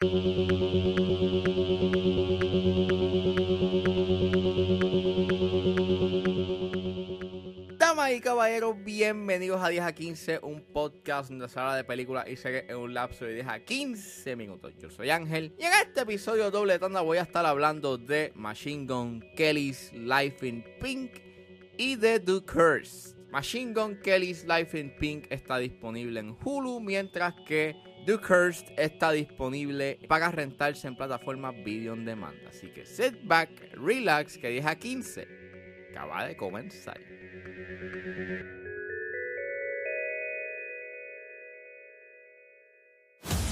Damas y caballeros, bienvenidos a 10 a 15, un podcast donde se habla de películas y series en un lapso de 10 a 15 minutos. Yo soy Ángel y en este episodio doble tanda voy a estar hablando de Machine Gun Kelly's Life in Pink y de The Curse. Machine Gun Kelly's Life in Pink está disponible en Hulu, mientras que The Cursed está disponible para rentarse en plataformas video on demand. Así que sit back, relax, que 10 a 15 acaba de comenzar.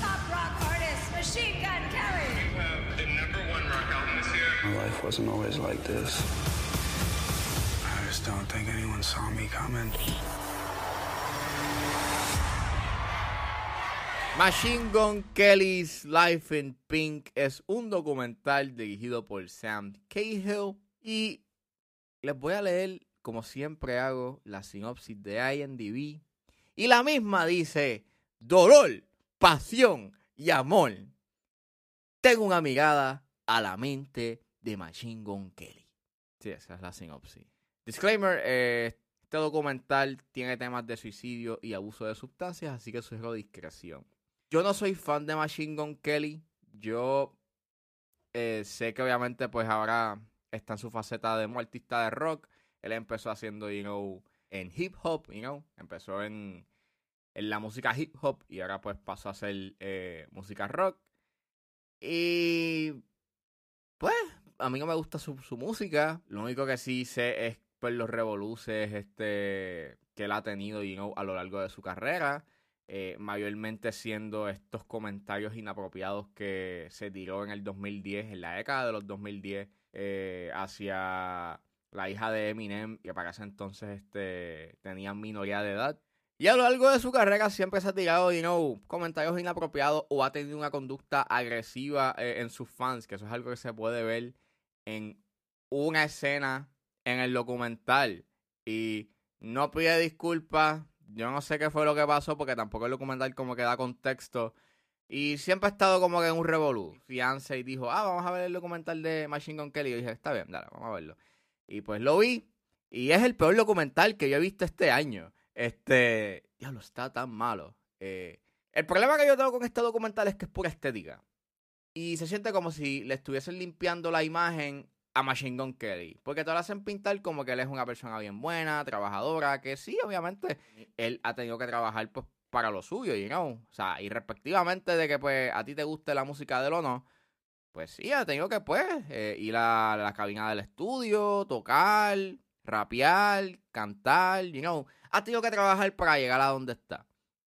Top rock artist, Machine Gun Kelly. the number one rock album this year. My life wasn't always like this. I just don't think anyone saw me coming. Machine Gun Kelly's Life in Pink es un documental dirigido por Sam Cahill y les voy a leer, como siempre hago, la sinopsis de IMDb. Y la misma dice, dolor, pasión y amor. Tengo una mirada a la mente de Machine Gun Kelly. Sí, esa es la sinopsis. Disclaimer, eh, este documental tiene temas de suicidio y abuso de sustancias, así que sugiero discreción. Yo no soy fan de Machine Gun Kelly. Yo eh, sé que obviamente pues ahora está en su faceta de un artista de rock. Él empezó haciendo, you know, en hip hop, you know. Empezó en, en la música hip hop y ahora pues pasó a hacer eh, música rock. Y pues a mí no me gusta su, su música. Lo único que sí sé es pues los revoluces este, que él ha tenido, you know, a lo largo de su carrera. Eh, mayormente siendo estos comentarios inapropiados que se tiró en el 2010, en la década de los 2010, eh, hacia la hija de Eminem, que para ese entonces este, tenía minoría de edad. Y a lo largo de su carrera siempre se ha tirado, you know, comentarios inapropiados o ha tenido una conducta agresiva eh, en sus fans, que eso es algo que se puede ver en una escena en el documental. Y no pide disculpas, yo no sé qué fue lo que pasó porque tampoco el documental como que da contexto. Y siempre ha estado como que en un revolú. Fiance y dijo, ah, vamos a ver el documental de Machine Gun Kelly. Y yo dije, está bien, dale, vamos a verlo. Y pues lo vi. Y es el peor documental que yo he visto este año. Este, diablo, está tan malo. Eh, el problema que yo tengo con este documental es que es pura estética. Y se siente como si le estuviesen limpiando la imagen a Machine Gun Kelly. Porque te lo hacen pintar como que él es una persona bien buena, trabajadora, que sí, obviamente, él ha tenido que trabajar pues para lo suyo, you know? O sea, y respectivamente de que pues a ti te guste la música de él o no, pues sí, ha tenido que pues eh, ir a la cabina del estudio, tocar, rapear, cantar, you know. Ha tenido que trabajar para llegar a donde está.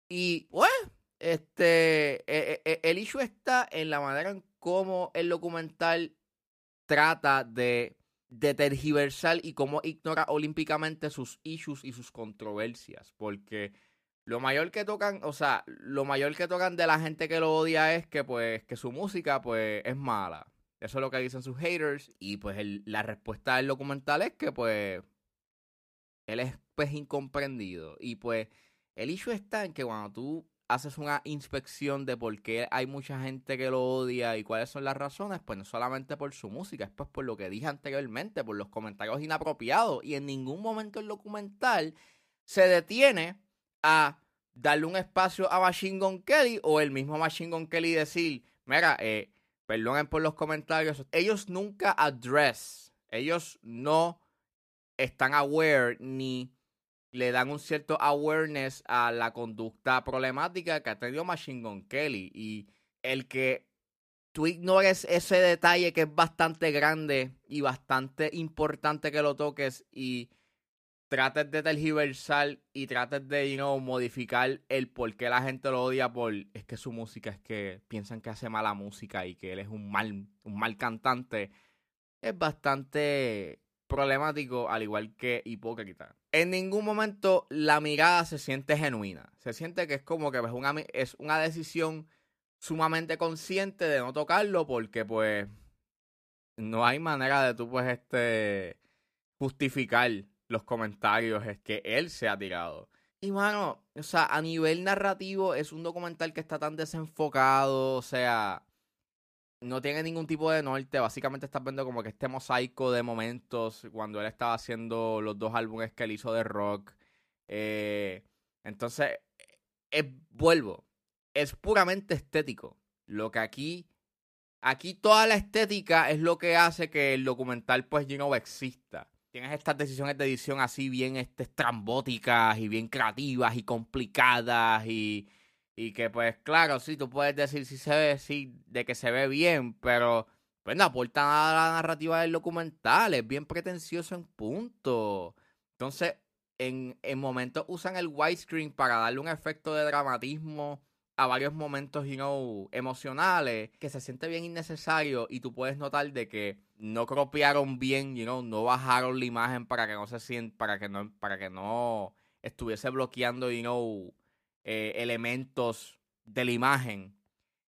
Y pues, este, eh, eh, el issue está en la manera en cómo el documental trata de, de tergiversar y cómo ignora olímpicamente sus issues y sus controversias. Porque lo mayor que tocan, o sea, lo mayor que tocan de la gente que lo odia es que pues, que su música pues es mala. Eso es lo que dicen sus haters. Y pues el- la respuesta del documental es que pues él es pues incomprendido. Y pues el issue está en que cuando tú haces una inspección de por qué hay mucha gente que lo odia y cuáles son las razones, pues no solamente por su música, es pues por lo que dije anteriormente, por los comentarios inapropiados. Y en ningún momento el documental se detiene a darle un espacio a Machine Gun Kelly o el mismo Machine Gun Kelly decir, mira, eh, perdonen por los comentarios. Ellos nunca address, ellos no están aware ni le dan un cierto awareness a la conducta problemática que ha tenido Machine Gun Kelly. Y el que tú ignores ese detalle que es bastante grande y bastante importante que lo toques y trates de tergiversar y trates de, you know, modificar el por qué la gente lo odia por es que su música es que piensan que hace mala música y que él es un mal, un mal cantante, es bastante problemático, al igual que hipócrita. En ningún momento la mirada se siente genuina. Se siente que es como que es una, mi- es una decisión sumamente consciente de no tocarlo porque pues no hay manera de tú pues este justificar los comentarios es que él se ha tirado. Y mano, o sea, a nivel narrativo es un documental que está tan desenfocado, o sea, no tiene ningún tipo de norte. Básicamente estás viendo como que este mosaico de momentos cuando él estaba haciendo los dos álbumes que él hizo de rock. Eh, entonces, vuelvo. Es puramente estético. Lo que aquí. Aquí toda la estética es lo que hace que el documental, pues, you know, exista. Tienes estas decisiones de edición así bien este, estrambóticas y bien creativas y complicadas y, y que pues claro, sí, tú puedes decir si se ve, sí, de que se ve bien, pero pues no aporta nada a la narrativa del documental, es bien pretencioso en punto. Entonces, en, en momentos usan el widescreen para darle un efecto de dramatismo a varios momentos, you know, emocionales, que se siente bien innecesario y tú puedes notar de que no cropearon bien, you know, no bajaron la imagen para que no se sienta, para que no, para que no estuviese bloqueando, you know, eh, elementos de la imagen.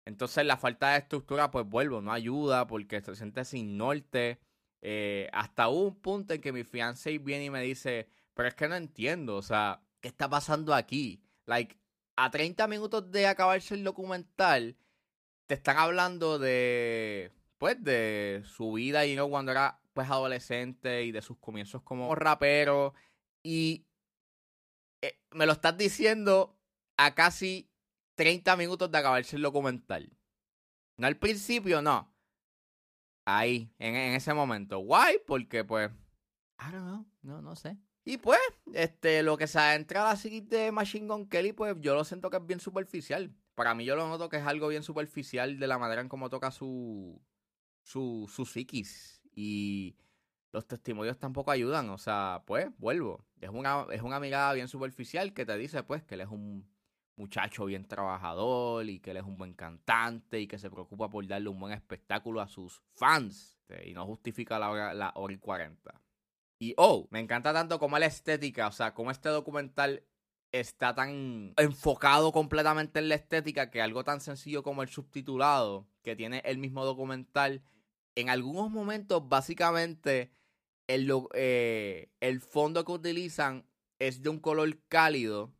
Entonces la falta de estructura, pues vuelvo, no ayuda porque se siente sin norte. Eh, hasta un punto en que mi fiancé viene y me dice, pero es que no entiendo, o sea, ¿qué está pasando aquí? Like, a 30 minutos de acabarse el documental, te están hablando de, pues, de su vida, y no cuando era, pues, adolescente y de sus comienzos como rapero. Y eh, me lo estás diciendo a casi 30 minutos de acabarse el documental. No al principio, no. Ahí, en, ese momento. Why? Porque, pues, I don't know, no, no sé. Y pues, este, lo que se adentra a la siguiente de Machine Gun Kelly, pues yo lo siento que es bien superficial. Para mí yo lo noto que es algo bien superficial de la manera en cómo toca su, su, su psiquis. Y los testimonios tampoco ayudan. O sea, pues, vuelvo. Es una, es una mirada bien superficial que te dice, pues, que él es un muchacho bien trabajador y que él es un buen cantante y que se preocupa por darle un buen espectáculo a sus fans. Y no justifica la hora, la hora y 40. Y oh, me encanta tanto como la estética, o sea, como este documental está tan enfocado completamente en la estética que algo tan sencillo como el subtitulado que tiene el mismo documental, en algunos momentos básicamente el, eh, el fondo que utilizan es de un color cálido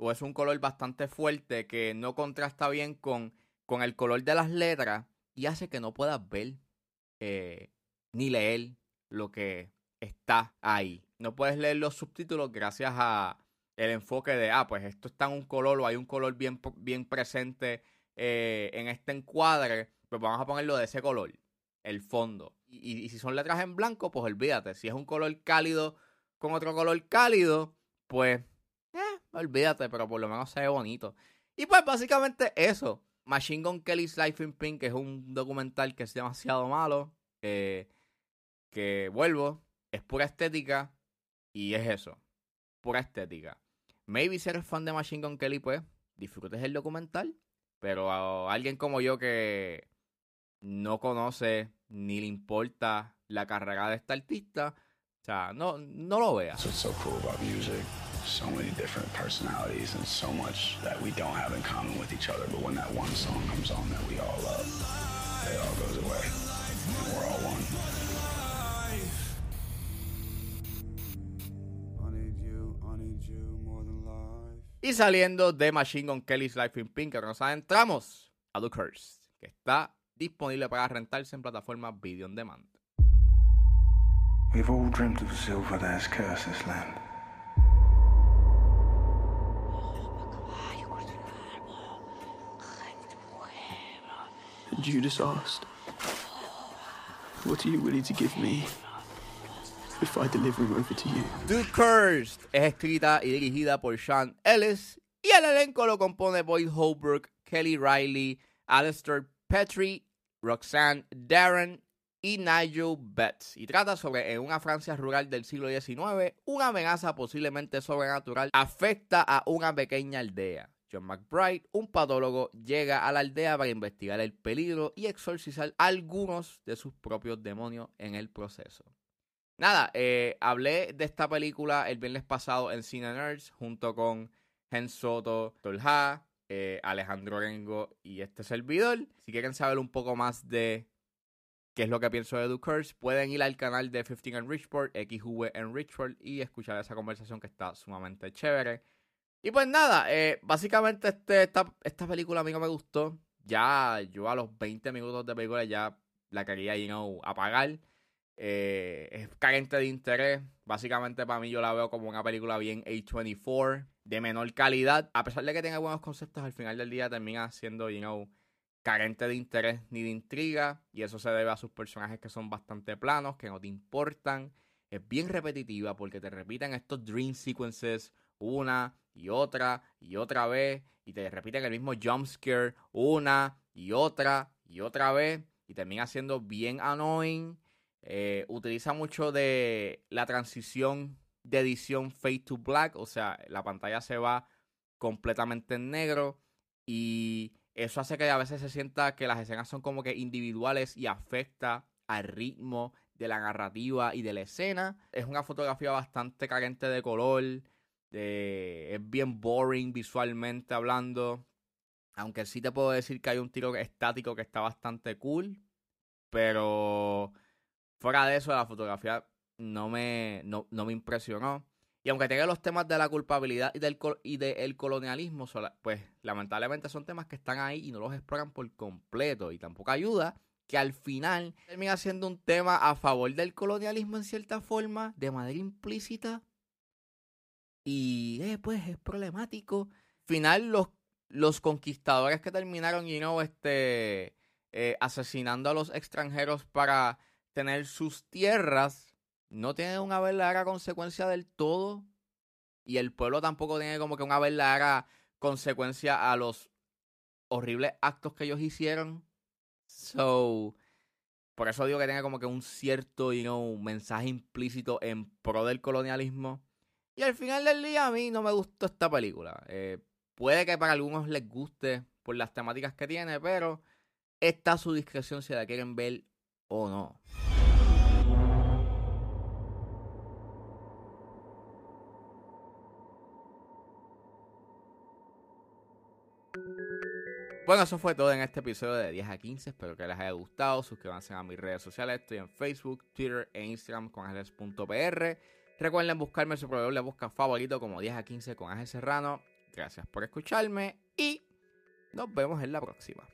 o es un color bastante fuerte que no contrasta bien con, con el color de las letras y hace que no puedas ver eh, ni leer lo que está ahí. No puedes leer los subtítulos gracias a el enfoque de, ah, pues esto está en un color o hay un color bien, bien presente eh, en este encuadre, pues vamos a ponerlo de ese color, el fondo. Y, si son letras en blanco, pues olvídate. Si es un color cálido con otro color cálido, pues, olvídate, pero por lo menos se ve bonito. Y pues básicamente eso. Machine Gun Kelly's Life in Pink es un documental que es demasiado malo. Que vuelvo, es pura estética y es eso, pura estética. Maybe si eres fan de Machine Gun Kelly, pues disfrutes el documental, pero a alguien como yo que no conoce ni le importa la carrera de esta artista, o sea, no, no lo veas. Cool. So many different personalities and so much that we don't have in common with each other. But when that one song comes on that we all love, it all goes away. And we're all one. Y saliendo de Machine Gun Kelly's Life in Pink, que nos adentramos a The Curse, que está disponible para rentarse en plataformas Video on Demand. We've all dreamt of a silver that's cursed this land. Judas asked, What are you willing to give me if I deliver him over to you? The Cursed es escrita y dirigida por Sean Ellis y el elenco lo compone Boyd Holbrook, Kelly Riley, Alistair Petrie, Roxanne Darren y Nigel Betts. Y trata sobre en una Francia rural del siglo XIX, una amenaza posiblemente sobrenatural afecta a una pequeña aldea. John McBride, un patólogo, llega a la aldea para investigar el peligro y exorcizar algunos de sus propios demonios en el proceso. Nada, eh, hablé de esta película el viernes pasado en Cine Nerds junto con Gen Soto, Tolha, eh, Alejandro Rengo y este servidor. Si quieren saber un poco más de qué es lo que pienso de The Curse, pueden ir al canal de 15 en Richport, XV en Richport y escuchar esa conversación que está sumamente chévere. Y pues nada, eh, básicamente este, esta, esta película a mí no me gustó. ya yo a los 20 minutos de película ya la quería, you know, apagar. Eh, es carente de interés. Básicamente para mí yo la veo como una película bien A24, de menor calidad. A pesar de que tenga buenos conceptos, al final del día termina siendo, you know, carente de interés ni de intriga. Y eso se debe a sus personajes que son bastante planos, que no te importan. Es bien repetitiva porque te repiten estos dream sequences una y otra y otra vez. Y te repiten el mismo jump scare una y otra y otra vez. Y termina siendo bien annoying. Eh, utiliza mucho de la transición de edición fade to black, o sea, la pantalla se va completamente en negro y eso hace que a veces se sienta que las escenas son como que individuales y afecta al ritmo de la narrativa y de la escena. Es una fotografía bastante carente de color, es bien boring visualmente hablando, aunque sí te puedo decir que hay un tiro estático que está bastante cool, pero Fuera de eso, la fotografía no me, no, me impresionó. Y aunque tenga los temas de la culpabilidad y del, y del colonialismo, pues lamentablemente son temas que están ahí y no los exploran por completo. Y tampoco ayuda que al final termina siendo un tema a favor del colonialismo en cierta forma, de manera implícita. Y eh, pues es problemático. Al final los, los conquistadores que terminaron, you know, este, eh, asesinando a los extranjeros para tener sus tierras no tiene una verdadera consecuencia del todo. Y el pueblo tampoco tiene como que una verdadera consecuencia a los horribles actos que ellos hicieron. So, por eso digo que tiene como que un cierto you know, mensaje implícito en pro del colonialismo. Y al final del día a mí no me gustó esta película. Eh, puede que para algunos les guste por las temáticas que tiene, pero está a su discreción si la quieren ver o no. Bueno, eso fue todo en este episodio de 10 a 15. Espero que les haya gustado. Suscríbanse a mis redes sociales. Estoy en Facebook, Twitter e Instagram con ángeles.pr. Recuerden buscarme su proveedor de busca favorito como 10 a 15 con Ángel Serrano. Gracias por escucharme y nos vemos en la próxima.